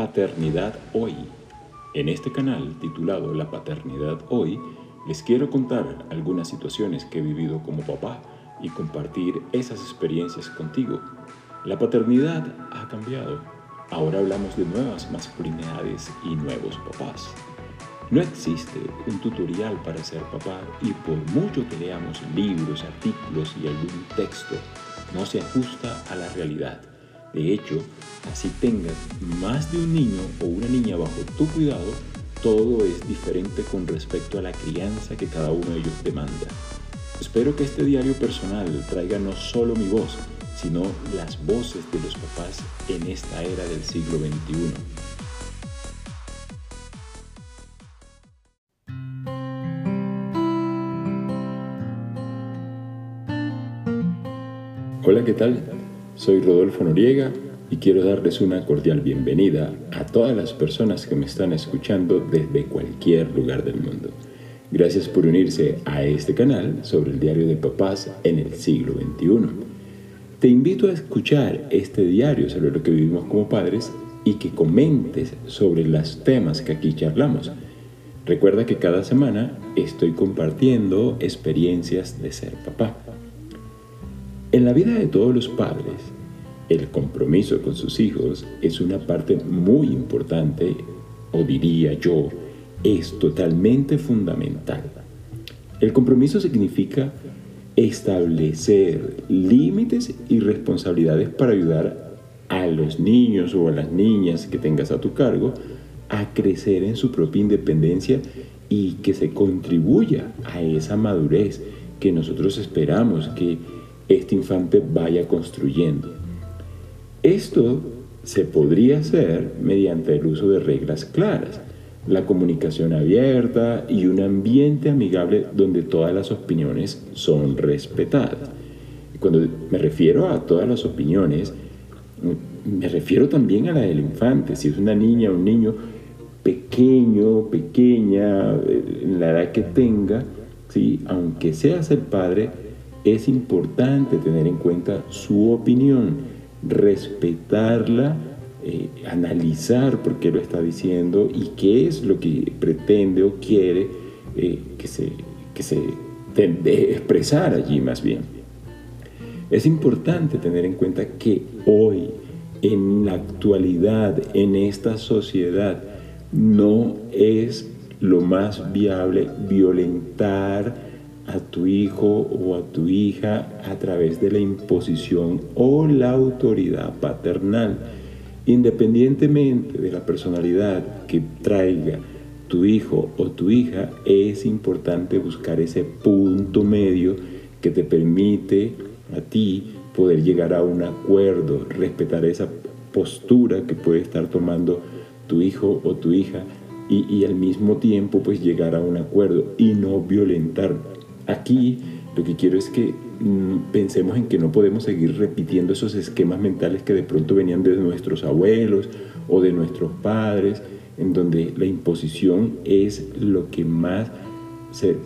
Paternidad Hoy. En este canal titulado La Paternidad Hoy, les quiero contar algunas situaciones que he vivido como papá y compartir esas experiencias contigo. La paternidad ha cambiado. Ahora hablamos de nuevas masculinidades y nuevos papás. No existe un tutorial para ser papá y por mucho que leamos libros, artículos y algún texto, no se ajusta a la realidad. De hecho, así tengas más de un niño o una niña bajo tu cuidado, todo es diferente con respecto a la crianza que cada uno de ellos demanda. Espero que este diario personal traiga no solo mi voz, sino las voces de los papás en esta era del siglo XXI. Hola, ¿qué tal? Soy Rodolfo Noriega y quiero darles una cordial bienvenida a todas las personas que me están escuchando desde cualquier lugar del mundo. Gracias por unirse a este canal sobre el diario de papás en el siglo XXI. Te invito a escuchar este diario sobre lo que vivimos como padres y que comentes sobre los temas que aquí charlamos. Recuerda que cada semana estoy compartiendo experiencias de ser papá. En la vida de todos los padres, el compromiso con sus hijos es una parte muy importante, o diría yo, es totalmente fundamental. El compromiso significa establecer límites y responsabilidades para ayudar a los niños o a las niñas que tengas a tu cargo a crecer en su propia independencia y que se contribuya a esa madurez que nosotros esperamos que este infante vaya construyendo. Esto se podría hacer mediante el uso de reglas claras, la comunicación abierta y un ambiente amigable donde todas las opiniones son respetadas. Cuando me refiero a todas las opiniones, me refiero también a la del infante, si es una niña o un niño pequeño, pequeña, en la edad que tenga, ¿sí? aunque seas el padre, es importante tener en cuenta su opinión, respetarla, eh, analizar por qué lo está diciendo y qué es lo que pretende o quiere eh, que se, que se expresar allí más bien. Es importante tener en cuenta que hoy, en la actualidad, en esta sociedad, no es lo más viable violentar, a tu hijo o a tu hija a través de la imposición o la autoridad paternal, independientemente de la personalidad que traiga tu hijo o tu hija, es importante buscar ese punto medio que te permite a ti poder llegar a un acuerdo, respetar esa postura que puede estar tomando tu hijo o tu hija y, al mismo tiempo pues llegar a un acuerdo y no violentar Aquí lo que quiero es que mm, pensemos en que no podemos seguir repitiendo esos esquemas mentales que de pronto venían de nuestros abuelos o de nuestros padres, en donde la imposición es lo que más se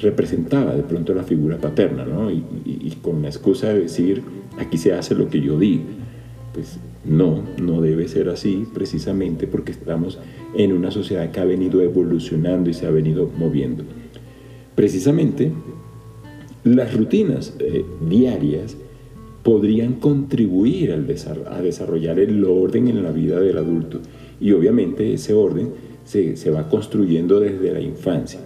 representaba de pronto la figura paterna, ¿no? Y, y, con la excusa de decir, aquí se hace lo que yo digo. Pues no, no debe ser así precisamente porque estamos en una sociedad que ha venido evolucionando y se ha venido moviendo. Precisamente, las rutinas eh, diarias podrían contribuir al a desarrollar el orden en la vida del adulto y obviamente ese orden se, se va construyendo desde la infancia.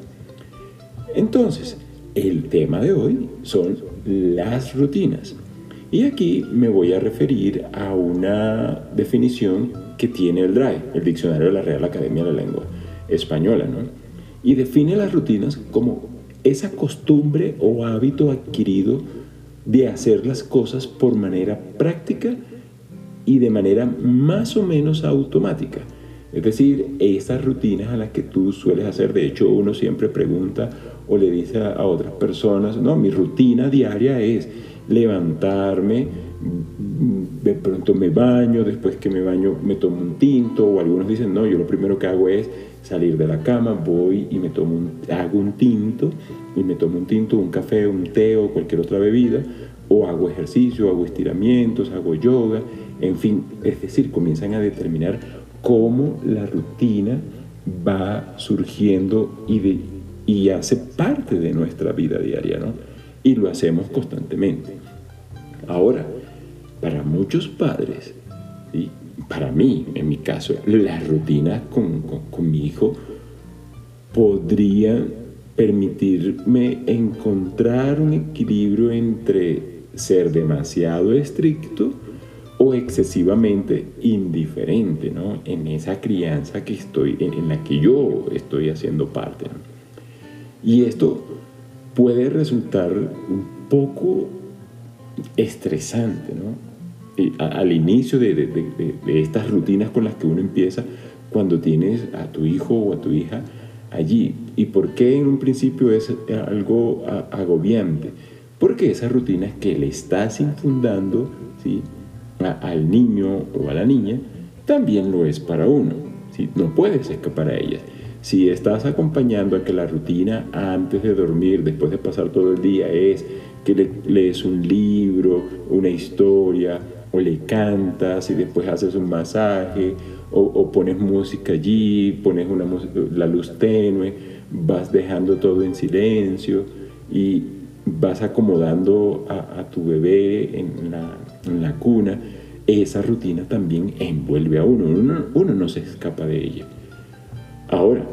Entonces, el tema de hoy son las rutinas. Y aquí me voy a referir a una definición que tiene el DRAE, el Diccionario de la Real Academia de la Lengua Española, ¿no? Y define las rutinas como esa costumbre o hábito adquirido de hacer las cosas por manera práctica y de manera más o menos automática. Es decir, esas rutinas a las que tú sueles hacer, de hecho uno siempre pregunta o le dice a, otras personas, no, mi rutina diaria es levantarme, pronto me baño, después que me baño me tomo un tinto, o algunos dicen, no, yo lo primero que hago es salir de la cama, voy y me tomo un, hago un tinto, y me tomo un tinto, un café, un té o cualquier otra bebida, o hago ejercicio, hago estiramientos, hago yoga, en fin, es decir, comienzan a determinar cómo la rutina va surgiendo y, de, y hace parte de nuestra vida diaria, ¿no? Y lo hacemos constantemente. Ahora, para muchos padres, y para mí, en mi caso, la rutina con, con mi hijo podría permitirme encontrar un equilibrio entre ser demasiado estricto o excesivamente indiferente ¿no? en esa crianza que estoy, en, la que yo estoy haciendo parte. Y esto puede resultar un poco estresante, ¿no? Al inicio de, de, estas rutinas con las que uno empieza cuando tienes a tu hijo o a tu hija allí. ¿Y por qué en un principio es algo agobiante? Porque esas rutinas que le estás infundando ¿sí? al niño o a la niña también lo es para uno. ¿sí? No puedes escapar a ellas. Si estás acompañando a que la rutina antes de dormir, después de pasar todo el día, es que le, lees un libro, una historia, o le cantas y después haces un masaje, o, pones música allí, pones una, la luz tenue, vas dejando todo en silencio y vas acomodando a, tu bebé en la, en la, cuna, esa rutina también envuelve a uno. uno, uno no se escapa de ella. Ahora,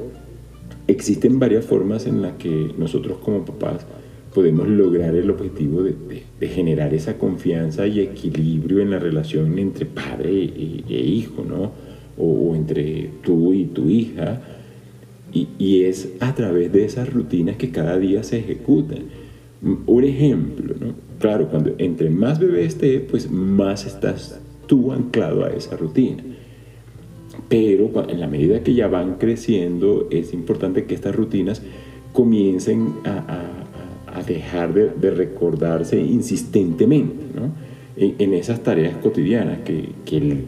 existen varias formas en las que nosotros como papás podemos lograr el objetivo de, generar esa confianza y equilibrio en la relación entre padre e, e hijo, ¿no? O, entre tú y tu hija. Y, y, es a través de esas rutinas que cada día se ejecutan. Un ejemplo, ¿no? Claro, cuando entre más bebé esté, pues más estás tú anclado a esa rutina. Pero en la medida que ya van creciendo, es importante que estas rutinas comiencen a a dejar de, recordarse insistentemente ¿no? en, esas tareas cotidianas que, que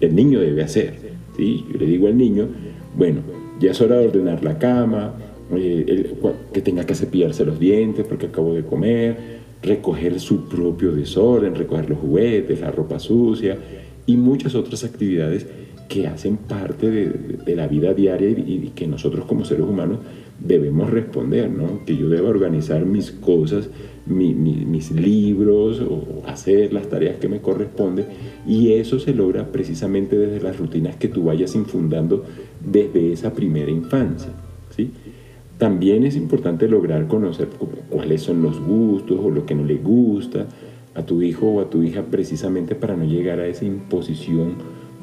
el, niño debe hacer. ¿sí? Yo le digo al niño, bueno, ya es hora de ordenar la cama, eh, que tenga que cepillarse los dientes porque acabo de comer, recoger su propio desorden, recoger los juguetes, la ropa sucia y muchas otras actividades que hacen parte de, la vida diaria y, que nosotros como seres humanos debemos responder, ¿no? Que yo deba organizar mis cosas, mis libros o hacer las tareas que me corresponden y eso se logra precisamente desde las rutinas que tú vayas infundando desde esa primera infancia, ¿sí? También es importante lograr conocer cuáles son los gustos o lo que no le gusta a tu hijo o a tu hija precisamente para no llegar a esa imposición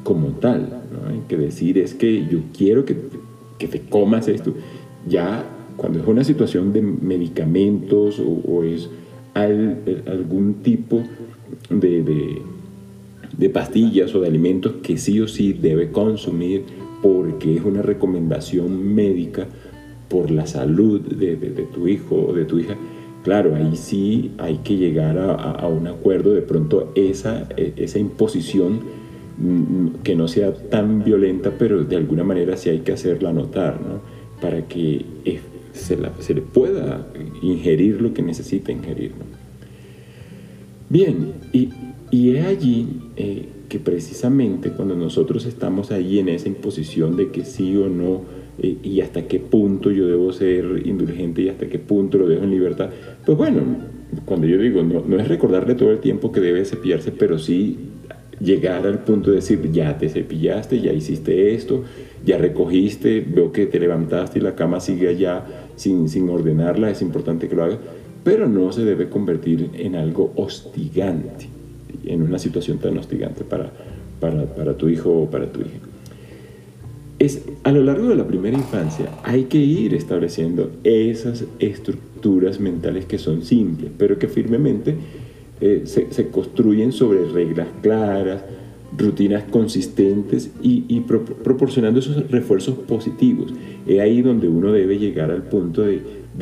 como tal, ¿no? Hay que decir es que yo quiero que, que te comas esto. Ya cuando es una situación de medicamentos o, es algún tipo de, de, pastillas o de alimentos que sí o sí debe consumir porque es una recomendación médica por la salud de, tu hijo o de tu hija, claro, ahí sí hay que llegar a, un acuerdo, de pronto esa, esa imposición Mm, que no sea tan violenta, pero de alguna manera sí hay que hacerla notar, ¿no? Para que se, le pueda ingerir lo que necesita ingerir, Bien, y, y es allí eh, que precisamente cuando nosotros estamos ahí en esa imposición de que sí o no, eh, y hasta qué punto yo debo ser indulgente y hasta qué punto lo dejo en libertad, pues bueno, cuando yo digo, no, no es recordarle todo el tiempo que debe cepillarse, pero sí llegar al punto de decir, ya te cepillaste, ya hiciste esto, ya recogiste, veo que te levantaste y la cama sigue allá sin, sin ordenarla, es importante que lo haga, pero no se debe convertir en algo hostigante, en una situación tan hostigante para, para, para tu hijo o para tu hija. Es, a lo largo de la primera infancia hay que ir estableciendo esas estructuras mentales que son simples, pero que firmemente eh, se, construyen sobre reglas claras, rutinas consistentes y, proporcionando esos refuerzos positivos. Es ahí donde uno debe llegar al punto de,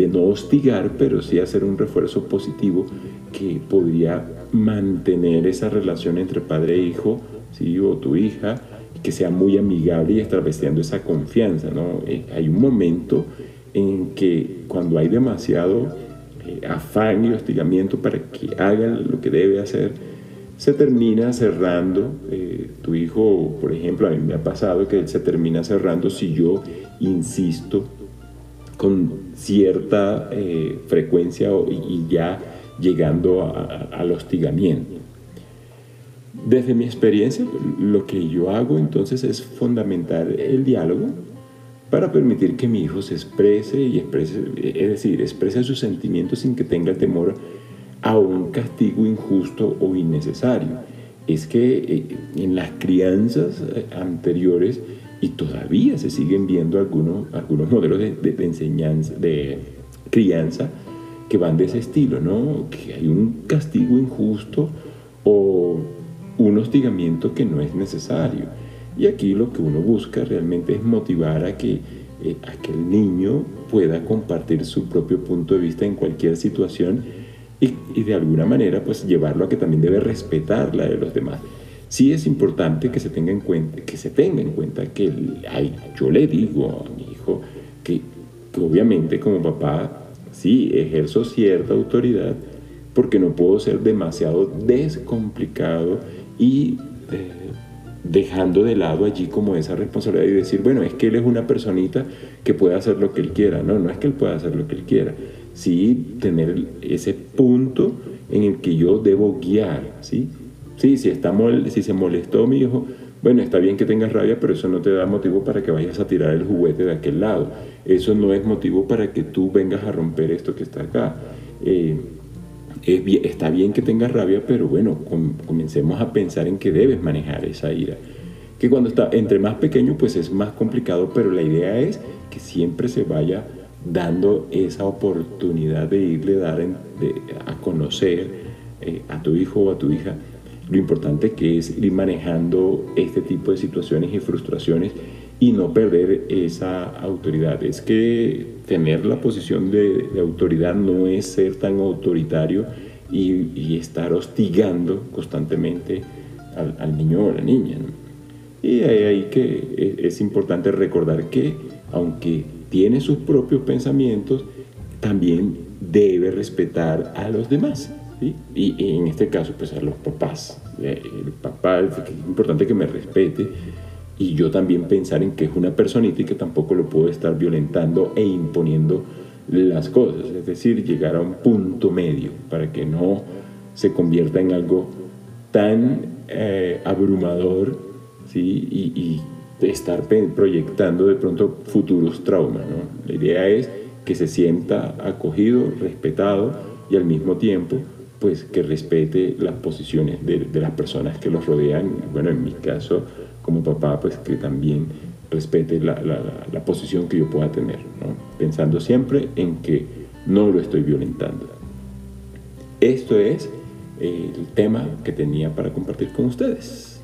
no hostigar, pero sí hacer un refuerzo positivo que podría mantener esa relación entre padre e hijo, ¿sí? o tu hija, que sea muy amigable y estableciendo esa confianza. ¿no? Eh, hay un momento en que cuando hay demasiado eh, afán y hostigamiento para que haga lo que debe hacer, se termina cerrando, eh, tu hijo, por ejemplo, a mí me ha pasado que se termina cerrando si yo insisto con cierta eh, frecuencia y ya llegando al hostigamiento. Desde mi experiencia, lo que yo hago entonces es fundamentar el diálogo para permitir que mi hijo se exprese y exprese, es decir, exprese sus sentimientos sin que tenga temor a un castigo injusto o innecesario. Es que eh, en las crianzas eh, anteriores, y todavía se siguen viendo algunos, algunos modelos de, enseñanza, de crianza, que van de ese estilo, ¿no? Que hay un castigo injusto o un hostigamiento que no es necesario. Y aquí lo que uno busca realmente es motivar a que, eh, el niño pueda compartir su propio punto de vista en cualquier situación y, de alguna manera pues llevarlo a que también debe respetar la de los demás. Sí es importante que se tenga en cuenta que, se tenga en cuenta que yo le digo a mi hijo que, que obviamente como papá sí ejerzo cierta autoridad porque no puedo ser demasiado descomplicado y eh, dejando de lado allí como esa responsabilidad y decir, bueno, es que él es una personita que puede hacer lo que él quiera. No, no es que él pueda hacer lo que él quiera. Sí tener ese punto en el que yo debo guiar, ¿sí? Sí, si, está si se molestó mi hijo, bueno, está bien que tengas rabia, pero eso no te da motivo para que vayas a tirar el juguete de aquel lado. Eso no es motivo para que tú vengas a romper esto que está acá. Eh, está bien que tengas rabia, pero bueno, comencemos a pensar en que debes manejar esa ira. Que cuando está entre más pequeño, pues es más complicado, pero la idea es que siempre se vaya dando esa oportunidad de irle dar a conocer eh, a tu hijo o a tu hija lo importante que es ir manejando este tipo de situaciones y frustraciones y no perder esa autoridad. Es que tener la posición de, autoridad no es ser tan autoritario y, estar hostigando constantemente al, niño o a la niña. Y hay ahí que es importante recordar que aunque tiene sus propios pensamientos, también debe respetar a los demás. Y, en este caso, pues a los papás. Eh, el papá es importante que me respete y yo también pensar en que es una personita y que tampoco lo puedo estar violentando e imponiendo las cosas, es decir, llegar a un punto medio para que no se convierta en algo tan eh, abrumador ¿sí? y, y, estar proyectando de pronto futuros traumas. La idea es que se sienta acogido, respetado y al mismo tiempo pues que respete las posiciones de, de las personas que los rodean, bueno, en mi caso, como papá, pues que también respete la, la, posición que yo pueda tener, pensando siempre en que no lo estoy violentando. Esto es el tema que tenía para compartir con ustedes.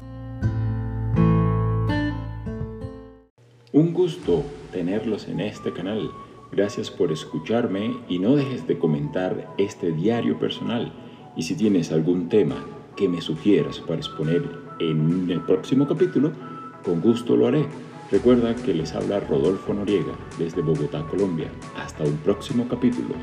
Un gusto tenerlos en este canal. Gracias por escucharme y no dejes de comentar este diario personal. Y si tienes algún tema que me sugieras para exponer en el próximo capítulo, con gusto lo haré. Recuerda que les habla Rodolfo Noriega desde Bogotá, Colombia. Hasta un próximo capítulo.